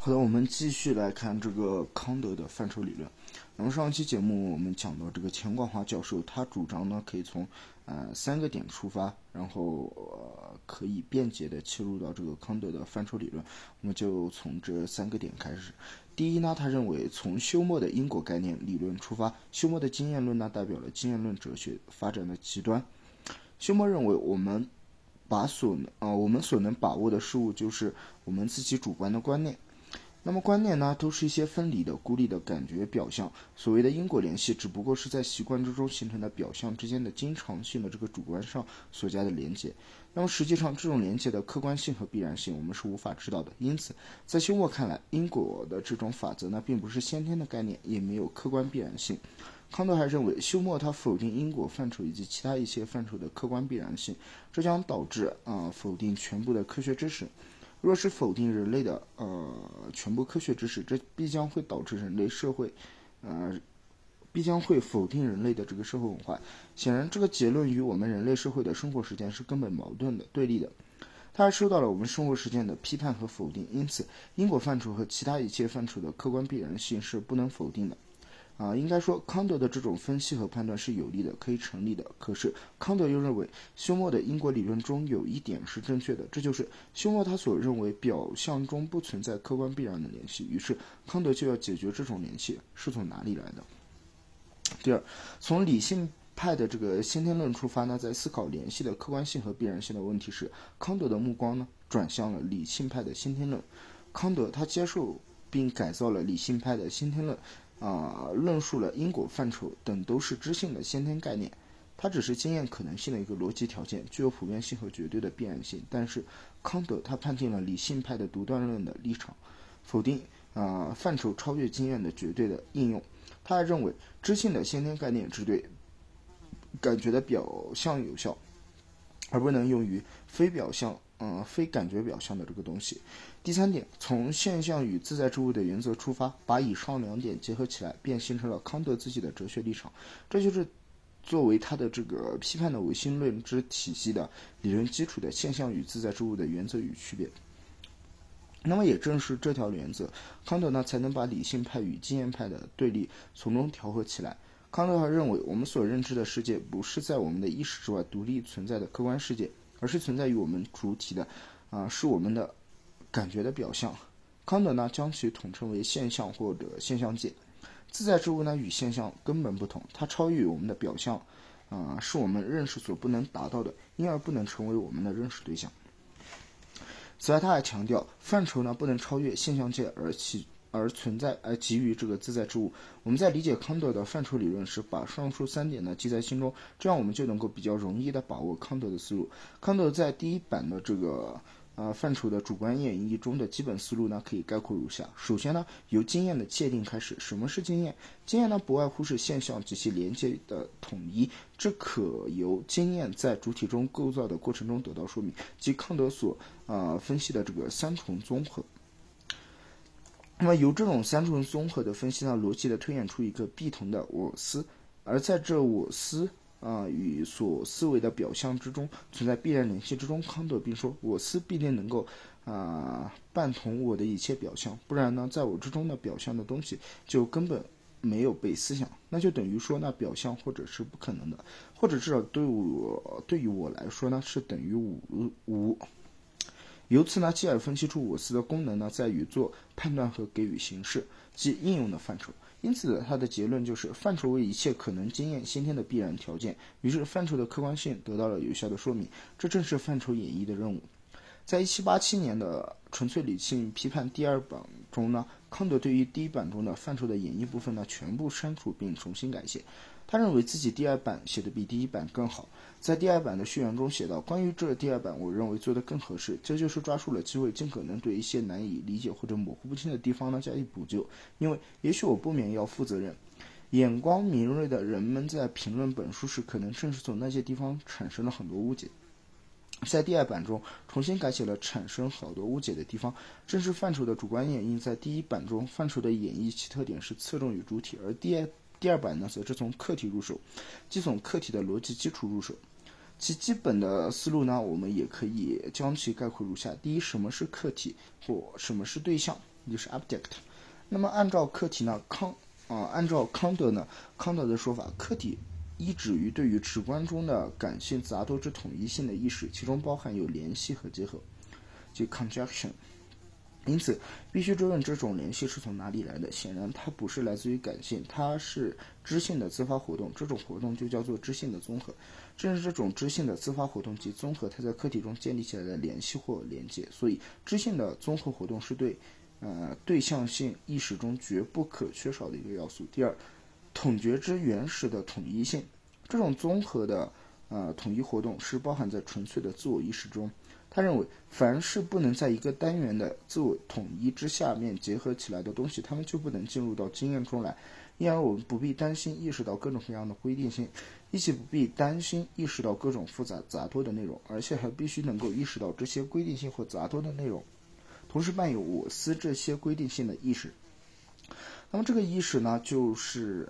好的，我们继续来看这个康德的范畴理论。那么上期节目我们讲到这个钱广华教授，他主张呢可以从呃三个点出发，然后呃可以便捷的切入到这个康德的范畴理论。我们就从这三个点开始。第一呢，他认为从休谟的因果概念理论出发，休谟的经验论呢代表了经验论哲学发展的极端。休谟认为我们把所啊我们所能把握的事物就是我们自己主观的观念。那么观念呢，都是一些分离的、孤立的感觉表象。所谓的因果联系，只不过是在习惯之中形成的表象之间的经常性的这个主观上所加的连接。那么实际上，这种连接的客观性和必然性，我们是无法知道的。因此，在休谟看来，因果的这种法则呢，并不是先天的概念，也没有客观必然性。康德还认为，休谟他否定因果范畴以及其他一些范畴的客观必然性，这将导致啊否定全部的科学知识。若是否定人类的呃全部科学知识，这必将会导致人类社会，呃，必将会否定人类的这个社会文化。显然，这个结论与我们人类社会的生活实践是根本矛盾的、对立的。它还受到了我们生活实践的批判和否定。因此，因果范畴和其他一切范畴的客观必然性是不能否定的。啊，应该说康德的这种分析和判断是有利的，可以成立的。可是康德又认为休谟的因果理论中有一点是正确的，这就是休谟他所认为表象中不存在客观必然的联系。于是康德就要解决这种联系是从哪里来的。第二，从理性派的这个先天论出发呢，在思考联系的客观性和必然性的问题时，康德的目光呢转向了理性派的先天论。康德他接受并改造了理性派的先天论。啊，论述了因果范畴等都是知性的先天概念，它只是经验可能性的一个逻辑条件，具有普遍性和绝对的必然性。但是康德他判定了理性派的独断论的立场，否定啊范畴超越经验的绝对的应用。他还认为知性的先天概念只对感觉的表象有效，而不能用于非表象。嗯，非感觉表象的这个东西。第三点，从现象与自在之物的原则出发，把以上两点结合起来，便形成了康德自己的哲学立场。这就是作为他的这个批判的唯心论之体系的理论基础的现象与自在之物的原则与区别。那么，也正是这条原则，康德呢才能把理性派与经验派的对立从中调和起来。康德还认为，我们所认知的世界不是在我们的意识之外独立存在的客观世界。而是存在于我们主体的，啊，是我们的感觉的表象。康德呢，将其统称为现象或者现象界。自在之物呢，与现象根本不同，它超越我们的表象，啊，是我们认识所不能达到的，因而不能成为我们的认识对象。此外，他还强调，范畴呢不能超越现象界而起。而存在而给予这个自在之物。我们在理解康德的范畴理论时，把上述三点呢记在心中，这样我们就能够比较容易的把握康德的思路。康德在第一版的这个呃范畴的主观演绎中的基本思路呢，可以概括如下：首先呢，由经验的界定开始。什么是经验？经验呢，不外乎是现象及其连接的统一，这可由经验在主体中构造的过程中得到说明，即康德所呃分析的这个三重综合。那么由这种三重综合的分析呢，逻辑的推演出一个必同的我思，而在这我思啊与所思维的表象之中存在必然联系之中，康德并说我思必定能够啊伴同我的一切表象，不然呢，在我之中的表象的东西就根本没有被思想，那就等于说那表象或者是不可能的，或者至少对我对于我来说呢是等于无无。由此呢，继而分析出我思的功能呢，在于做判断和给予形式，即应用的范畴。因此，他的结论就是范畴为一切可能经验先天的必然条件。于是，范畴的客观性得到了有效的说明。这正是范畴演绎的任务。在一七八七年的《纯粹理性批判》第二版中呢，康德对于第一版中的范畴的演绎部分呢，全部删除并重新改写。他认为自己第二版写的比第一版更好。在第二版的序言中写道：“关于这第二版，我认为做得更合适。这就是抓住了机会，尽可能对一些难以理解或者模糊不清的地方呢加以补救。因为也许我不免要负责任。眼光敏锐的人们在评论本书时，可能正是从那些地方产生了很多误解。在第二版中重新改写了产生好多误解的地方。正是范畴的主观演绎，在第一版中范畴的演绎其特点是侧重于主体，而第二。”第二版呢，则是从客体入手，即从客体的逻辑基础入手。其基本的思路呢，我们也可以将其概括如下：第一，什么是客体或什么是对象？也就是 object。那么按照客体呢，康啊，按照康德呢，康德的说法，客体依止于对于直观中的感性杂多之统一性的意识，其中包含有联系和结合，即 conjunction。因此，必须追问这种联系是从哪里来的。显然，它不是来自于感性，它是知性的自发活动。这种活动就叫做知性的综合。正是这种知性的自发活动及综合，它在客体中建立起来的联系或连接。所以，知性的综合活动是对，呃，对象性意识中绝不可缺少的一个要素。第二，统觉之原始的统一性，这种综合的，呃，统一活动是包含在纯粹的自我意识中。他认为，凡是不能在一个单元的自我统一之下面结合起来的东西，它们就不能进入到经验中来。因而，我们不必担心意识到各种各样的规定性。一起不必担心意识到各种复杂杂多的内容，而且还必须能够意识到这些规定性或杂多的内容，同时伴有我思这些规定性的意识。那么这个意识呢，就是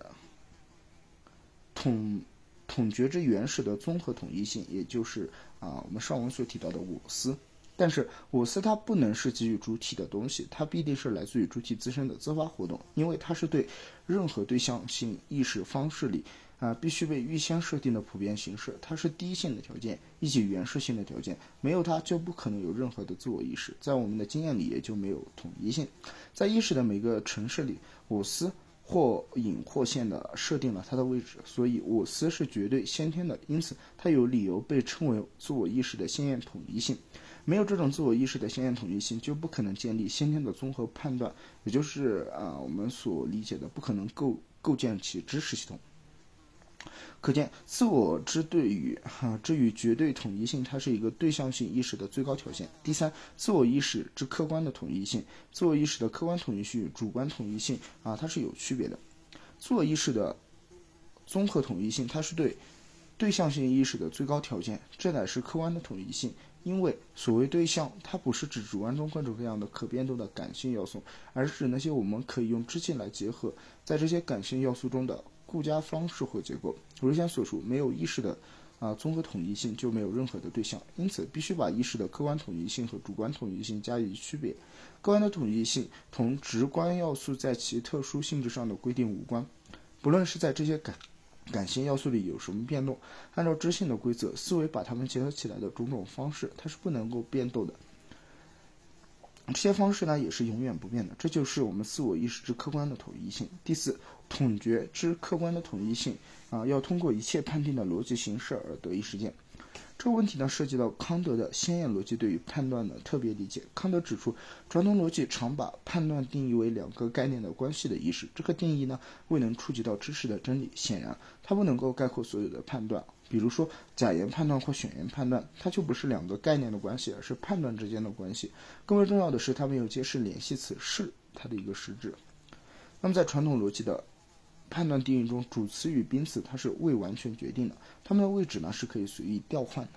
统统觉之原始的综合统一性，也就是啊我们上文所提到的我思。但是我思它不能是给予主体的东西，它必定是来自于主体自身的自发活动，因为它是对任何对象性意识方式里。啊，必须被预先设定的普遍形式，它是第一性的条件，以及原始性的条件。没有它，就不可能有任何的自我意识。在我们的经验里，也就没有统一性。在意识的每个城市里，我思或隐或现的设定了它的位置，所以我思是绝对先天的，因此它有理由被称为自我意识的先验统一性。没有这种自我意识的先验统一性，就不可能建立先天的综合判断，也就是啊我们所理解的不可能构构建起知识系统。可见，自我之对于哈之与绝对统一性，它是一个对象性意识的最高条件。第三，自我意识之客观的统一性，自我意识的客观统一性与主观统一性啊，它是有区别的。自我意识的综合统一性，它是对对象性意识的最高条件，这乃是客观的统一性。因为所谓对象，它不是指主观中各种各样的可变动的感性要素，而是指那些我们可以用知性来结合在这些感性要素中的。固家方式或结构，如前所述，没有意识的啊综合统一性，就没有任何的对象。因此，必须把意识的客观统一性和主观统一性加以区别。客观的统一性同直观要素在其特殊性质上的规定无关。不论是在这些感感性要素里有什么变动，按照知性的规则，思维把它们结合起来的种种方式，它是不能够变动的。这些方式呢，也是永远不变的。这就是我们自我意识之客观的统一性。第四。统觉之客观的统一性啊，要通过一切判定的逻辑形式而得以实现。这个问题呢，涉及到康德的先验逻辑对于判断的特别理解。康德指出，传统逻辑常把判断定义为两个概念的关系的意识。这个定义呢，未能触及到知识的真理。显然，它不能够概括所有的判断。比如说，假言判断或选言判断，它就不是两个概念的关系，而是判断之间的关系。更为重要的是，它没有揭示联系词是它的一个实质。那么，在传统逻辑的判断定义中，主词与宾词它是未完全决定的，它们的位置呢是可以随意调换的。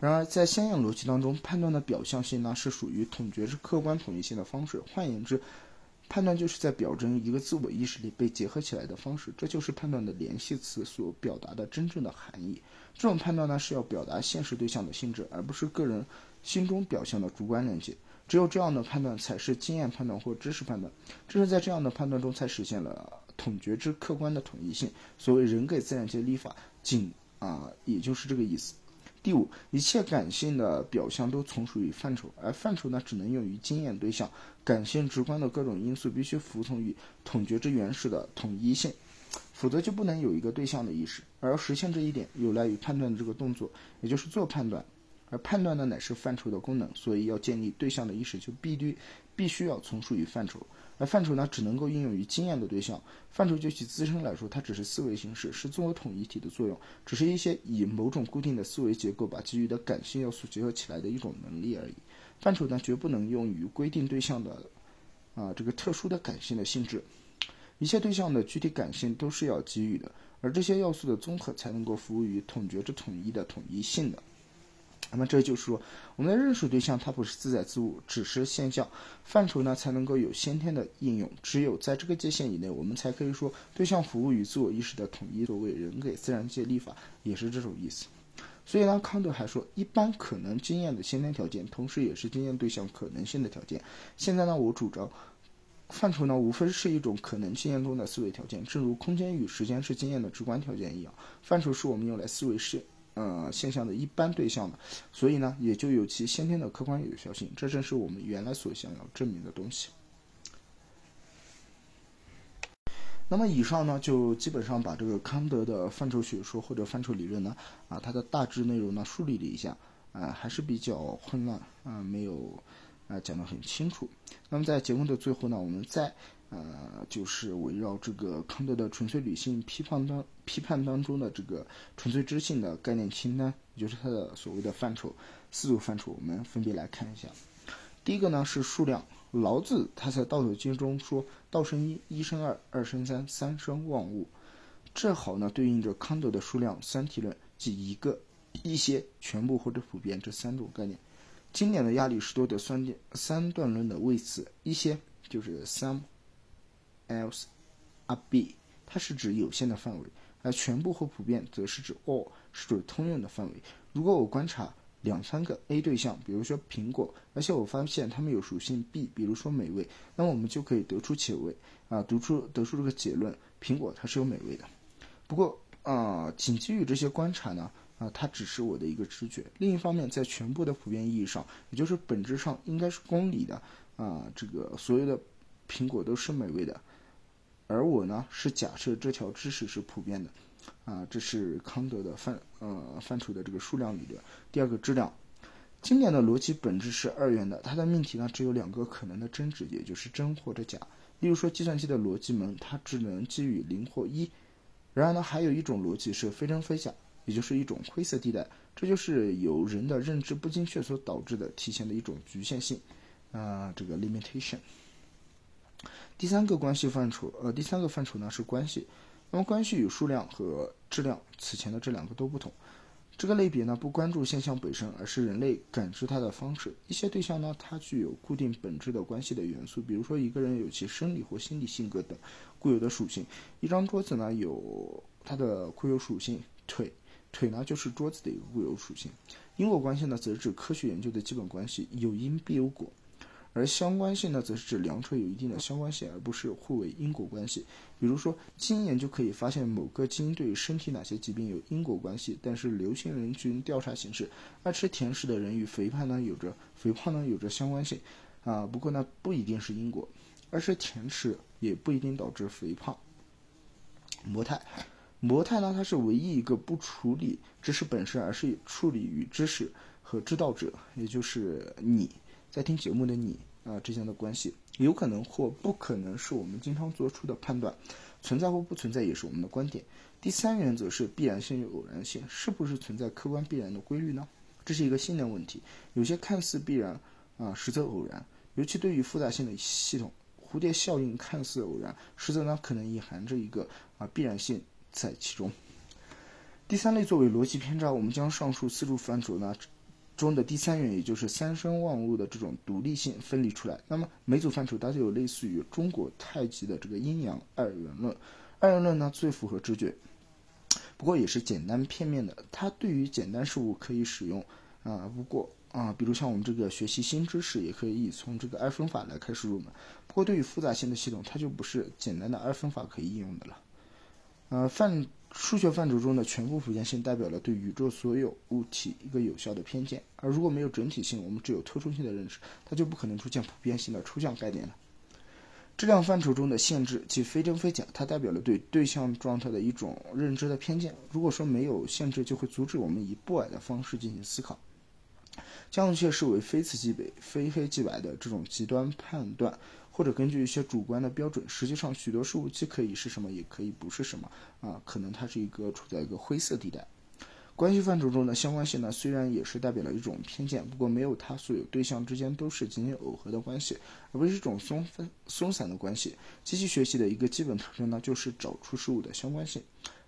然而，在先验逻辑当中，判断的表象性呢是属于统觉是客观统一性的方式。换言之，判断就是在表征一个自我意识里被结合起来的方式，这就是判断的联系词所表达的真正的含义。这种判断呢是要表达现实对象的性质，而不是个人心中表象的主观连接。只有这样的判断才是经验判断或知识判断，正是在这样的判断中才实现了统觉之客观的统一性。所谓人给自然界立法，仅啊，也就是这个意思。第五，一切感性的表象都从属于范畴，而范畴呢，只能用于经验对象。感性直观的各种因素必须服从于统觉之原始的统一性，否则就不能有一个对象的意识。而实现这一点，有赖于判断的这个动作，也就是做判断。而判断呢，乃是范畴的功能，所以要建立对象的意识，就必须必须要从属于范畴。而范畴呢，只能够应用于经验的对象。范畴就其自身来说，它只是思维形式，是作为统一体的作用，只是一些以某种固定的思维结构把基于的感性要素结合起来的一种能力而已。范畴呢，绝不能用于规定对象的啊这个特殊的感性的性质。一切对象的具体感性都是要给予的，而这些要素的综合才能够服务于统觉之统一的统一性的。那么这就是说，我们的认识对象它不是自在自物，只是现象范畴呢，才能够有先天的应用。只有在这个界限以内，我们才可以说对象服务于自我意识的统一。所谓人给自然界立法，也是这种意思。所以呢，康德还说，一般可能经验的先天条件，同时也是经验对象可能性的条件。现在呢，我主张，范畴呢，无非是一种可能经验中的思维条件，正如空间与时间是经验的直观条件一样，范畴是我们用来思维是。呃，现象的一般对象的，所以呢，也就有其先天的客观有效性。这正是我们原来所想要证明的东西。那么以上呢，就基本上把这个康德的范畴学说或者范畴理论呢，啊，它的大致内容呢梳理了一下，啊，还是比较混乱，啊，没有啊讲得很清楚。那么在节目的最后呢，我们再。呃，就是围绕这个康德的纯粹理性批判当批判当中的这个纯粹知性的概念清单，也就是它的所谓的范畴，四组范畴，我们分别来看一下。第一个呢是数量，老子他在《道德经》中说：“道生一，一生二，二生三，三生万物。”正好呢对应着康德的数量三体论，即一个、一些、全部或者普遍这三种概念。经典的亚里士多德三段三段论的谓词，一些就是三。Else a b，它是指有限的范围，而全部或普遍则是指 all，是指通用的范围。如果我观察两三个 A 对象，比如说苹果，而且我发现它们有属性 B，比如说美味，那么我们就可以得出结论啊，得出得出这个结论：苹果它是有美味的。不过啊，仅基于这些观察呢，啊，它只是我的一个直觉。另一方面，在全部的普遍意义上，也就是本质上应该是公理的啊，这个所有的苹果都是美味的。而我呢，是假设这条知识是普遍的，啊，这是康德的范呃范畴的这个数量理论。第二个质量，经典的逻辑本质是二元的，它的命题呢只有两个可能的真值，也就是真或者假。例如说，计算机的逻辑门它只能基于零或一。然而呢，还有一种逻辑是非真非假，也就是一种灰色地带，这就是由人的认知不精确所导致的体现的一种局限性，啊，这个 limitation。第三个关系范畴，呃，第三个范畴呢是关系。那么关系与数量和质量，此前的这两个都不同。这个类别呢不关注现象本身，而是人类感知它的方式。一些对象呢，它具有固定本质的关系的元素，比如说一个人有其生理或心理性格等固有的属性。一张桌子呢有它的固有属性，腿，腿呢就是桌子的一个固有属性。因果关系呢则指科学研究的基本关系，有因必有果。而相关性呢，则是指两者有一定的相关性，而不是互为因果关系。比如说，基因研究可以发现某个基因对身体哪些疾病有因果关系，但是流行人群调查显示，爱吃甜食的人与肥胖呢有着肥胖呢有着相关性，啊，不过呢不一定是因果，而是甜食也不一定导致肥胖。模态，模态呢它是唯一一个不处理知识本身，而是处理与知识和知道者，也就是你。在听节目的你啊之间的关系，有可能或不可能是我们经常做出的判断，存在或不存在也是我们的观点。第三原则是必然性与偶然性，是不是存在客观必然的规律呢？这是一个信念问题。有些看似必然啊，实则偶然。尤其对于复杂性的系统，蝴蝶效应看似偶然，实则呢可能隐含着一个啊必然性在其中。第三类作为逻辑偏差，我们将上述四处范畴呢。中的第三元，也就是三生万物的这种独立性分离出来。那么每组范畴，它就有类似于中国太极的这个阴阳二元论。二元论呢最符合直觉，不过也是简单片面的。它对于简单事物可以使用啊，不过啊，比如像我们这个学习新知识，也可以从这个二分法来开始入门。不过对于复杂性的系统，它就不是简单的二分法可以应用的了。呃，范。数学范畴中的全部普遍性代表了对宇宙所有物体一个有效的偏见，而如果没有整体性，我们只有特殊性的认识，它就不可能出现普遍性的抽象概念了。质量范畴中的限制即非真非假，它代表了对对象状态的一种认知的偏见。如果说没有限制，就会阻止我们以不矮的方式进行思考，将却视为非此即彼、非黑即白的这种极端判断。或者根据一些主观的标准，实际上许多事物既可以是什么，也可以不是什么啊，可能它是一个处在一个灰色地带。关系范畴中的相关性呢，虽然也是代表了一种偏见，不过没有它所有对象之间都是仅仅耦合的关系，而不是一种松分松散的关系。机器学习的一个基本特征呢，就是找出事物的相关性。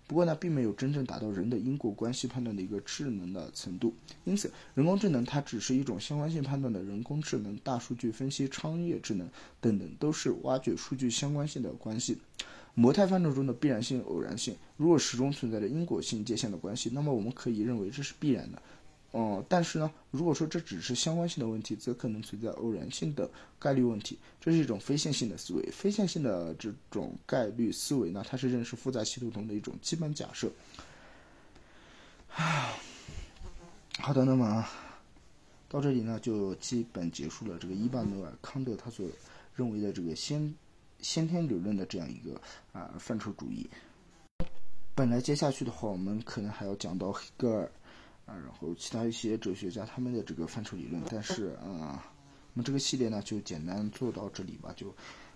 不过呢，并没有真正达到人的因果关系判断的一个智能的程度，因此，人工智能它只是一种相关性判断的人工智能，大数据分析、商业智能等等，都是挖掘数据相关性的关系。模态范畴中的必然性、偶然性，如果始终存在着因果性界限的关系，那么我们可以认为这是必然的。嗯，但是呢，如果说这只是相关性的问题，则可能存在偶然性的概率问题。这是一种非线性的思维。非线性的这种概率思维呢，它是认识复杂系统中的一种基本假设。好的，那么到这里呢，就基本结束了这个伊巴诺尔康德他所认为的这个先先天理论的这样一个啊范畴主义。本来接下去的话，我们可能还要讲到黑格尔。啊，然后其他一些哲学家他们的这个范畴理论，但是啊，那么这个系列呢就简单做到这里吧，就，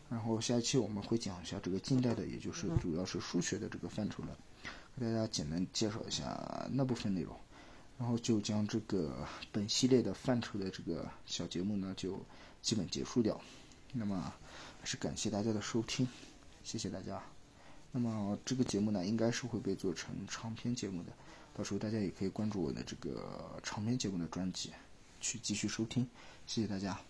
然后下一期我们会讲一下这个近代的，也就是主要是数学的这个范畴了，给大家简单介绍一下那部分内容，然后就将这个本系列的范畴的这个小节目呢就基本结束掉，那么还是感谢大家的收听，谢谢大家，那么这个节目呢应该是会被做成长篇节目的。到时候大家也可以关注我的这个长篇节目的专辑，去继续收听，谢谢大家。